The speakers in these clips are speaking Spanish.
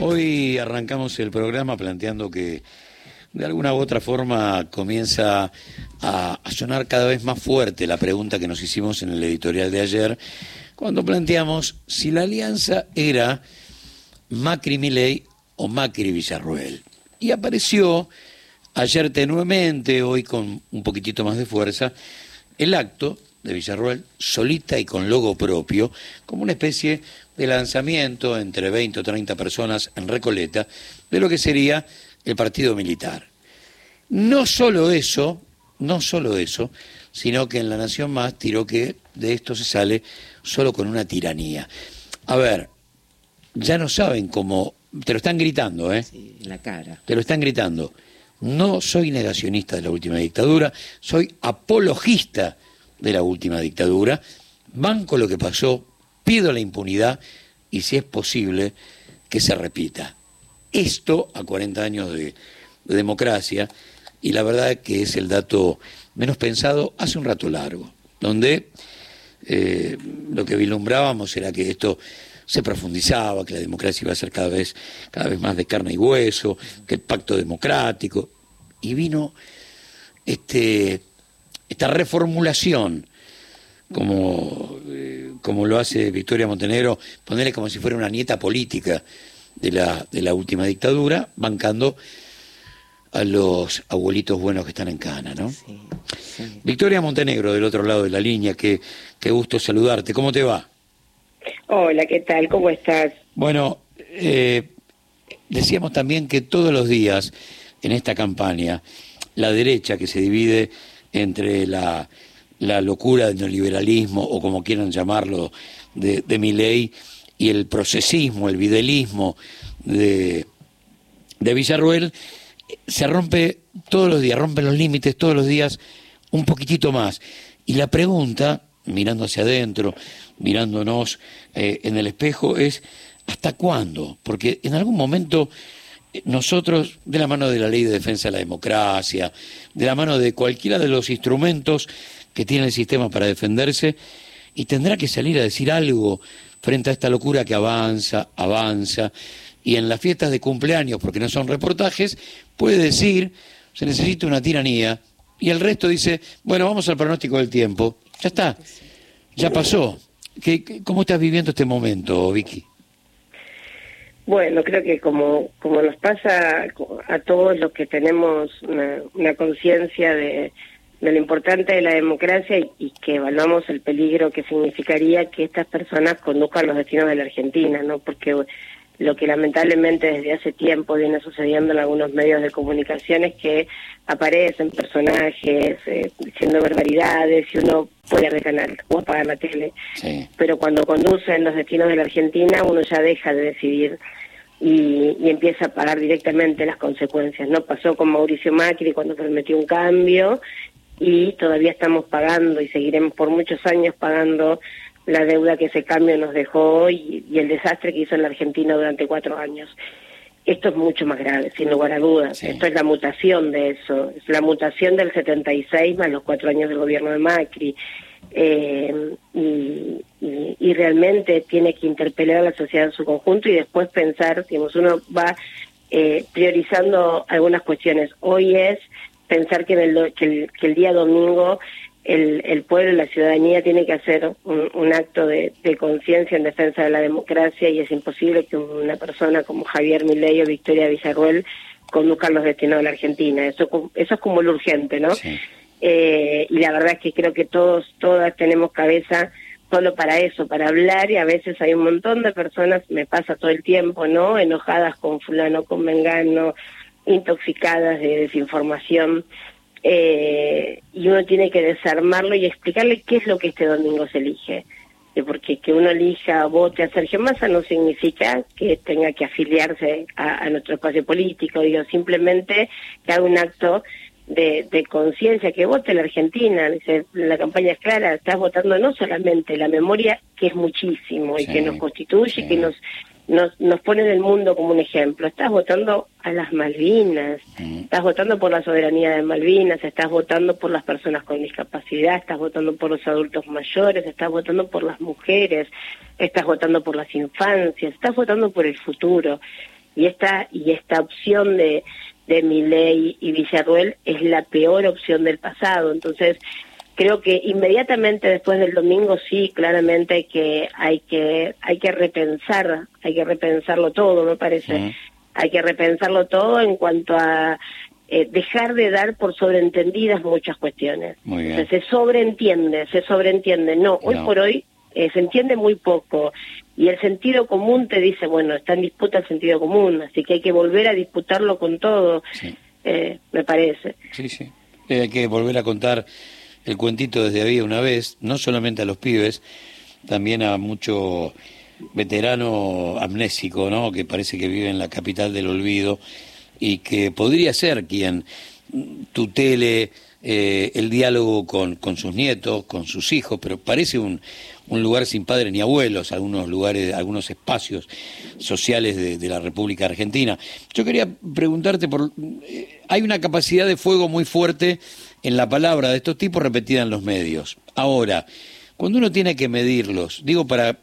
Hoy arrancamos el programa planteando que de alguna u otra forma comienza a, sonar cada vez más fuerte la pregunta que nos hicimos en el editorial de ayer, cuando planteamos si la alianza era Macri-Milei o Macri-Villarruel. Y apareció ayer tenuemente, hoy con un poquitito más de fuerza, el acto de Villarruel, solita y con logo propio, como una especie de lanzamiento entre 20 o 30 personas en Recoleta de lo que sería el partido militar. No solo eso, no solo eso, sino que en La Nación Más tiró que de esto se sale solo con una tiranía. A ver, ya no saben cómo, te lo están gritando, ¿eh? Sí, en la cara. Te lo están gritando. No soy negacionista de la última dictadura, soy apologista de la última dictadura, banco lo que pasó, pido la impunidad y si es posible que se repita. Esto a 40 años de, democracia y la verdad que es el dato menos pensado hace un rato largo, donde eh, lo que vislumbrábamos era que esto se profundizaba, que la democracia iba a ser cada vez, cada vez más de carne y hueso, que el pacto democrático, y vino este, esta reformulación como, eh, como lo hace Victoria Montenegro, ponerle como si fuera una nieta política de la, de la última dictadura, bancando a los abuelitos buenos que están en Cana, ¿no? Victoria Montenegro, del otro lado de la línea, qué, qué gusto saludarte. ¿Cómo te va? Hola, ¿qué tal? ¿Cómo estás? Bueno, eh, decíamos también que todos los días en esta campaña, la derecha que se divide entre la la locura del neoliberalismo, o como quieran llamarlo, de, de mi ley, y el procesismo, el videlismo de, de Villarruel, se rompe todos los días, rompe los límites todos los días un poquitito más. Y la pregunta, mirando hacia adentro, mirándonos eh, en el espejo, es ¿hasta cuándo? Porque en algún momento nosotros, de la mano de la ley de defensa de la democracia, de la mano de cualquiera de los instrumentos que tiene el sistema para defenderse y tendrá que salir a decir algo frente a esta locura que avanza, avanza, y en las fiestas de cumpleaños, porque no son reportajes, puede decir, se necesita una tiranía, y el resto dice, bueno, vamos al pronóstico del tiempo, ya está, ya pasó. ¿Qué, ¿Cómo estás viviendo este momento, Vicky? Bueno, creo que como, como nos pasa a todos los que tenemos una conciencia de, de lo importante de la democracia y, que evaluamos el peligro que significaría que estas personas conduzcan los destinos de la Argentina, ¿no? Porque lo que lamentablemente desde hace tiempo viene sucediendo en algunos medios de comunicación es que aparecen personajes eh, diciendo barbaridades y uno puede recanar o apagar la tele. Pero cuando conducen los destinos de la Argentina uno ya deja de decidir y, y, empieza a pagar directamente las consecuencias. No pasó con Mauricio Macri cuando prometió un cambio y todavía estamos pagando y seguiremos por muchos años pagando la deuda que ese cambio nos dejó y, el desastre que hizo en la Argentina durante cuatro años. Esto es mucho más grave, sin lugar a dudas. Esto es la mutación de eso, es la mutación del 76 más los cuatro años del gobierno de Macri. Eh, y, y, realmente tiene que interpelar a la sociedad en su conjunto y después pensar, digamos, uno va eh, priorizando algunas cuestiones. Hoy es pensar que, el, que, el, día domingo el, el, pueblo, la ciudadanía tiene que hacer un, acto de, conciencia en defensa de la democracia y es imposible que una persona como Javier Milei o Victoria Villarruel conduzcan los destinos de la Argentina. Eso, eso es como lo urgente, ¿no? Eh, y la verdad es que creo que todos, todas tenemos cabeza solo para eso, para hablar y a veces hay un montón de personas, me pasa todo el tiempo, ¿no? Enojadas con fulano, con mengano, intoxicadas de desinformación eh, y uno tiene que desarmarlo y explicarle qué es lo que este domingo se elige. Porque que uno elija, vote a Sergio Massa no significa que tenga que afiliarse a, nuestro espacio político, digo, simplemente que haga un acto de, conciencia, que vote la Argentina. Dice, la campaña es clara, estás votando no solamente la memoria, que es muchísimo y que nos constituye, y que nos nos, nos pone en el mundo como un ejemplo. Estás votando a las Malvinas, estás votando por la soberanía de Malvinas, estás votando por las personas con discapacidad, estás votando por los adultos mayores, estás votando por las mujeres, estás votando por las infancias, estás votando por el futuro. y esta y esta opción de de Milei y Villarruel es la peor opción del pasado. Entonces, creo que inmediatamente después del domingo sí, claramente hay que hay que hay que repensar, hay que repensarlo todo, me parece. Hay que repensarlo todo en cuanto a eh, dejar de dar por sobreentendidas muchas cuestiones. se sobreentiende, se sobreentiende. No, hoy por hoy eh, se entiende muy poco y el sentido común te dice, bueno, está en disputa el sentido común, así que hay que volver a disputarlo con todo, eh, me parece. Sí, sí, eh, hay que volver a contar el cuentito desde había una vez, no solamente a los pibes, también a mucho veterano amnésico, ¿no? Que parece que vive en la capital del olvido y que podría ser quien tutele eh, el diálogo con, con, sus nietos, con sus hijos, pero parece un, un lugar sin padres ni abuelos, algunos lugares, algunos espacios sociales de, la República Argentina. Yo quería preguntarte por, eh, hay una capacidad de fuego muy fuerte en la palabra de estos tipos repetida en los medios. Ahora, cuando uno tiene que medirlos, digo para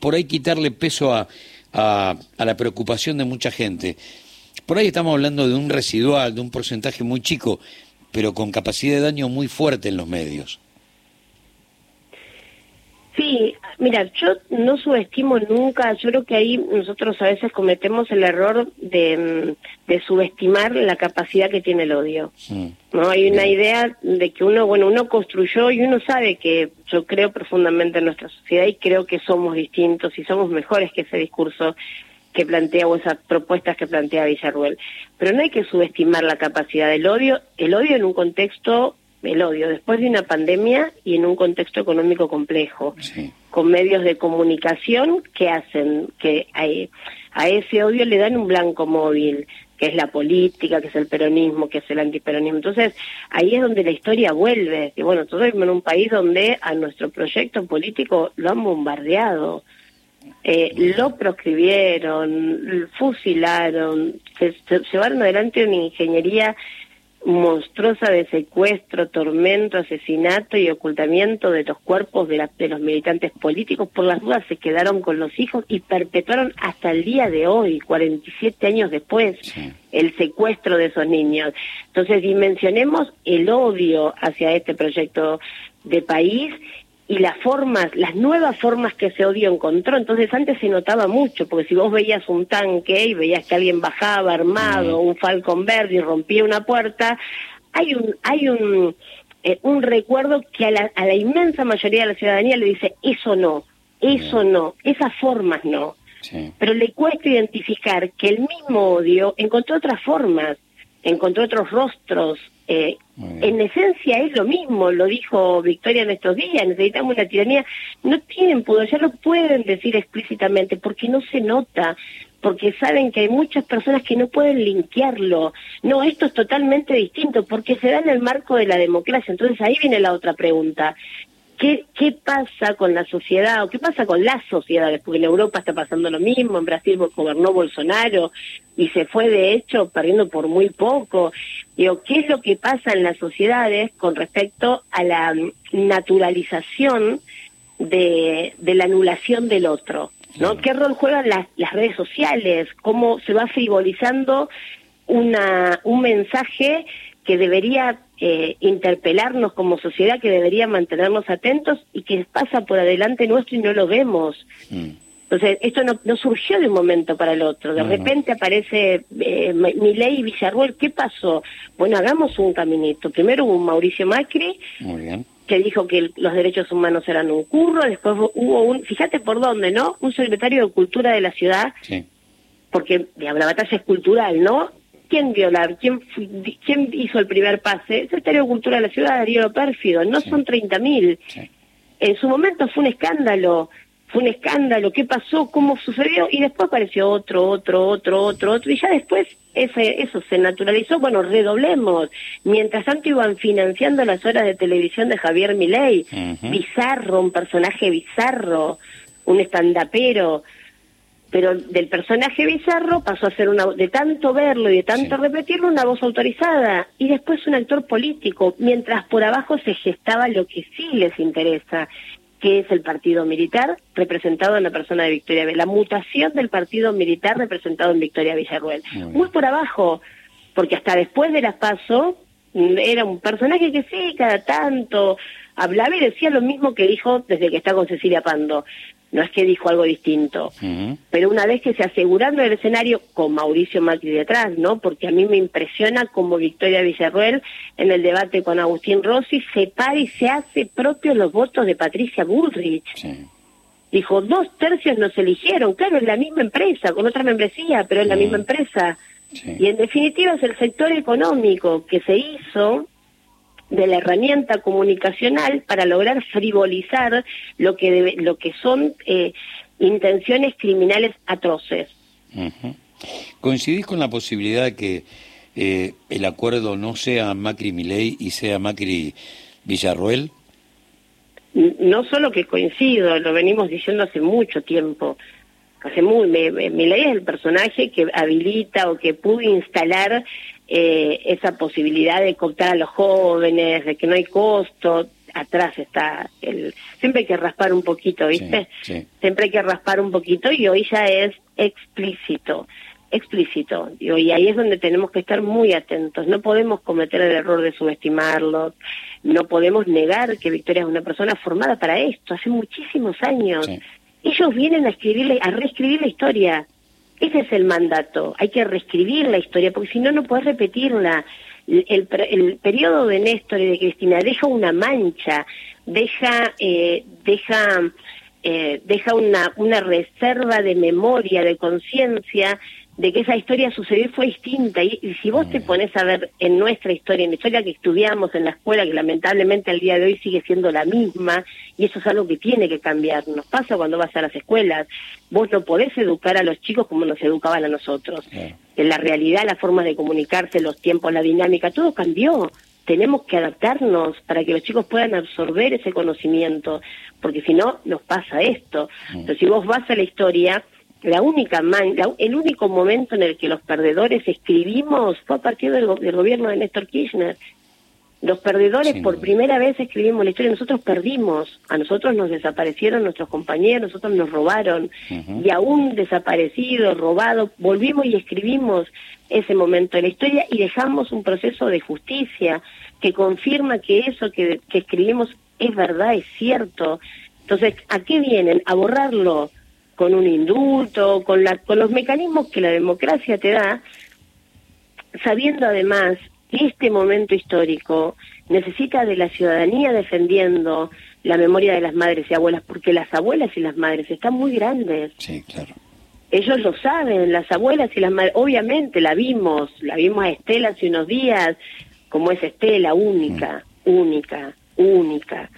por ahí quitarle peso a, a, a la preocupación de mucha gente, por ahí estamos hablando de un residual, de un porcentaje muy chico pero con capacidad de daño muy fuerte en los medios. Sí, mira, yo no subestimo nunca, yo creo que ahí nosotros a veces cometemos el error de, mm, subestimar la capacidad que tiene el odio. No hay una idea de que uno, bueno, uno construyó y uno sabe que yo creo profundamente en nuestra sociedad y creo que somos distintos y somos mejores que ese discurso que plantea o esas propuestas que plantea Villarruel. Pero no hay que subestimar la capacidad del odio, el odio en un contexto, el odio después de una pandemia y en un contexto económico complejo, con medios de comunicación que hacen que a, a ese odio le dan un blanco móvil, que es la política, que es el peronismo, que es el antiperonismo. Entonces, ahí es donde la historia vuelve. Y bueno, nosotros vivimos en un país donde a nuestro proyecto político lo han bombardeado eh, lo proscribieron, fusilaron, se, llevaron adelante una ingeniería monstruosa de secuestro, tormento, asesinato y ocultamiento de los cuerpos de, de, los militantes políticos. Por las dudas se quedaron con los hijos y perpetuaron hasta el día de hoy, 47 años después, el secuestro de esos niños. Entonces dimensionemos el odio hacia este proyecto de país y las formas, las nuevas formas que ese odio encontró. Entonces antes se notaba mucho, porque si vos veías un tanque y veías que alguien bajaba armado, un Falcon verde y rompía una puerta, hay un, hay un, eh, un recuerdo que a la, a la inmensa mayoría de la ciudadanía le dice, eso no, eso no, esas formas no. Pero le cuesta identificar que el mismo odio encontró otras formas, encontró otros rostros, eh, en esencia es lo mismo, lo dijo Victoria en estos días, necesitamos una tiranía. No tienen pudor, ya lo pueden decir explícitamente porque no se nota, porque saben que hay muchas personas que no pueden linkearlo. No, esto es totalmente distinto porque se da en el marco de la democracia. Entonces ahí viene la otra pregunta. ¿Qué, ¿Qué pasa con la sociedad o qué pasa con las sociedades? Porque en Europa está pasando lo mismo, en Brasil gobernó Bolsonaro y se fue de hecho perdiendo por muy poco. Digo, ¿qué es lo que pasa en las sociedades con respecto a la naturalización de, de la anulación del otro? ¿no? ¿Qué rol juegan las, las redes sociales? ¿Cómo se va frivolizando una, un mensaje que debería eh, interpelarnos como sociedad, que debería mantenernos atentos y que pasa por adelante nuestro y no lo vemos. Mm. Entonces, esto no, no, surgió de un momento para el otro. De repente aparece eh, Milei y Villarruel. ¿Qué pasó? Bueno, hagamos un caminito. Primero hubo un Mauricio Macri. que dijo que los derechos humanos eran un curro, después hubo un, fíjate por dónde, ¿no? Un secretario de Cultura de la ciudad, sí. porque la batalla es cultural, ¿no? ¿Quién violar? ¿Quién, ¿Quién hizo el primer pase? El secretario de Cultura de la Ciudad, Darío Pérfido. No son 30.000. En su momento fue un escándalo. Fue un escándalo. ¿Qué pasó? ¿Cómo sucedió? Y después apareció otro, otro, otro, otro, otro. Y ya después ese, eso se naturalizó. Bueno, redoblemos. Mientras tanto iban financiando las horas de televisión de Javier Milei. Bizarro, un personaje bizarro. Un estandapero pero del personaje bizarro pasó a ser una de tanto verlo y de tanto repetirlo una voz autorizada y después un actor político mientras por abajo se gestaba lo que sí les interesa qué es el partido militar representado en la persona de Victoria la mutación del partido militar representado en Victoria Villarruel. Muy, por abajo, porque hasta después de las PASO mm, era un personaje que sí, cada tanto hablaba y decía lo mismo que dijo desde que está con Cecilia Pando. No es que dijo algo distinto, pero una vez que se asegurando el escenario con Mauricio Macri detrás, ¿no? Porque a mí me impresiona como Victoria Villarruel en el debate con Agustín Rossi se para y se hace propio los votos de Patricia Bullrich. Dijo, dos tercios nos eligieron, claro, es la misma empresa, con otra membresía, pero es la misma empresa. Y en definitiva es el sector económico que se hizo de la herramienta comunicacional para lograr frivolizar lo que lo que son eh, intenciones criminales atroces. ¿Coincidís con la posibilidad de que eh, el acuerdo no sea Macri Milei y sea Macri Villarroel? No solo que coincido, lo venimos diciendo hace mucho tiempo. Hace muy, Milei es el personaje que habilita o que pudo instalar eh, esa posibilidad de cooptar a los jóvenes, de que no hay costo, atrás está el siempre hay que raspar un poquito viste siempre hay que raspar un poquito y hoy ya es explícito explícito. Y ahí es donde tenemos que estar muy atentos. No podemos cometer el error de subestimarlo no podemos negar que Victoria es una persona formada para esto hace muchísimos años. Ellos vienen a escribirle a reescribir la historia ese es el mandato. Hay que reescribir la historia, porque si no, no puedes repetirla. El, el, periodo de Néstor y de Cristina deja una mancha, deja, eh, deja, eh, deja una reserva de memoria, de conciencia de que esa historia sucedió fue distinta. Y, si vos te pones a ver en nuestra historia, en la historia que estudiamos en la escuela, que lamentablemente al día de hoy sigue siendo la misma, y eso es algo que tiene que cambiar. Nos pasa cuando vas a las escuelas. Vos no podés educar a los chicos como nos educaban a nosotros. En la realidad, la forma de comunicarse, los tiempos, la dinámica, todo cambió. Tenemos que adaptarnos para que los chicos puedan absorber ese conocimiento, porque si no, nos pasa esto. Pero si vos vas a la historia, la única el único momento en el que los perdedores escribimos fue a partir del, gobierno de Néstor Kirchner. Los perdedores por primera vez escribimos la historia, nosotros perdimos, a nosotros nos desaparecieron nuestros compañeros, nosotros nos robaron, y aún desaparecido, robado, volvimos y escribimos ese momento de la historia y dejamos un proceso de justicia que confirma que eso que, que escribimos es verdad, es cierto. Entonces, ¿a qué vienen? A borrarlo con un indulto, con, la, con los mecanismos que la democracia te da, sabiendo además que este momento histórico necesita de la ciudadanía defendiendo la memoria de las madres y abuelas, porque las abuelas y las madres están muy grandes. Sí, claro. Ellos lo saben, las abuelas y las madres, obviamente la vimos, la vimos a Estela hace unos días, como es Estela, única, mm. única, única,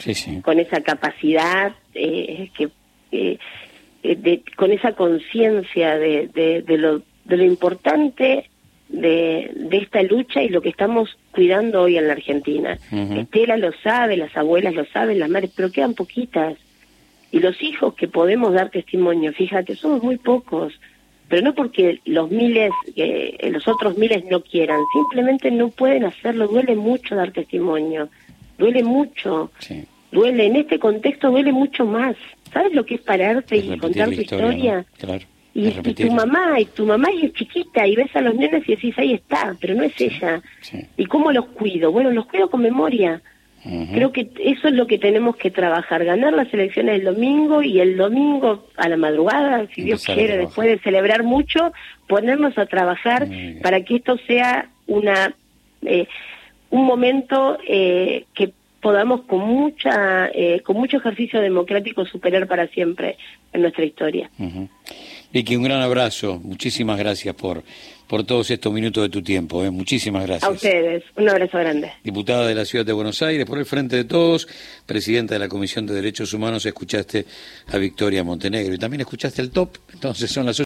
con esa capacidad eh, que eh, eh, con esa conciencia de, de, lo, de lo importante de, de esta lucha y lo que estamos cuidando hoy en la Argentina. Estela lo sabe, las abuelas lo saben, las madres, pero quedan poquitas. Y los hijos que podemos dar testimonio, fíjate, somos muy pocos, pero no porque los miles, eh, los otros miles no quieran, simplemente no pueden hacerlo, duele mucho dar testimonio, duele mucho. Duele, en este contexto duele mucho más. ¿Sabes lo que es pararte y contar tu historia? Claro. Y, tu mamá, y tu mamá es chiquita y ves a los nenes y decís, ahí está, pero no es ella. ¿Y cómo los cuido? Bueno, los cuido con memoria. Creo que eso es lo que tenemos que trabajar, ganar las elecciones el domingo y el domingo a la madrugada, si Dios quiere, después de celebrar mucho, ponernos a trabajar para que esto sea una eh, un momento eh, que podamos con mucha eh, con mucho ejercicio democrático superar para siempre en nuestra historia. Vicky, un gran abrazo. Muchísimas gracias por, por todos estos minutos de tu tiempo. ¿eh? Muchísimas gracias. A ustedes. Un abrazo grande. Diputada de la Ciudad de Buenos Aires, por el Frente de Todos, presidenta de la Comisión de Derechos Humanos, escuchaste a Victoria Montenegro y también escuchaste el top. Entonces son las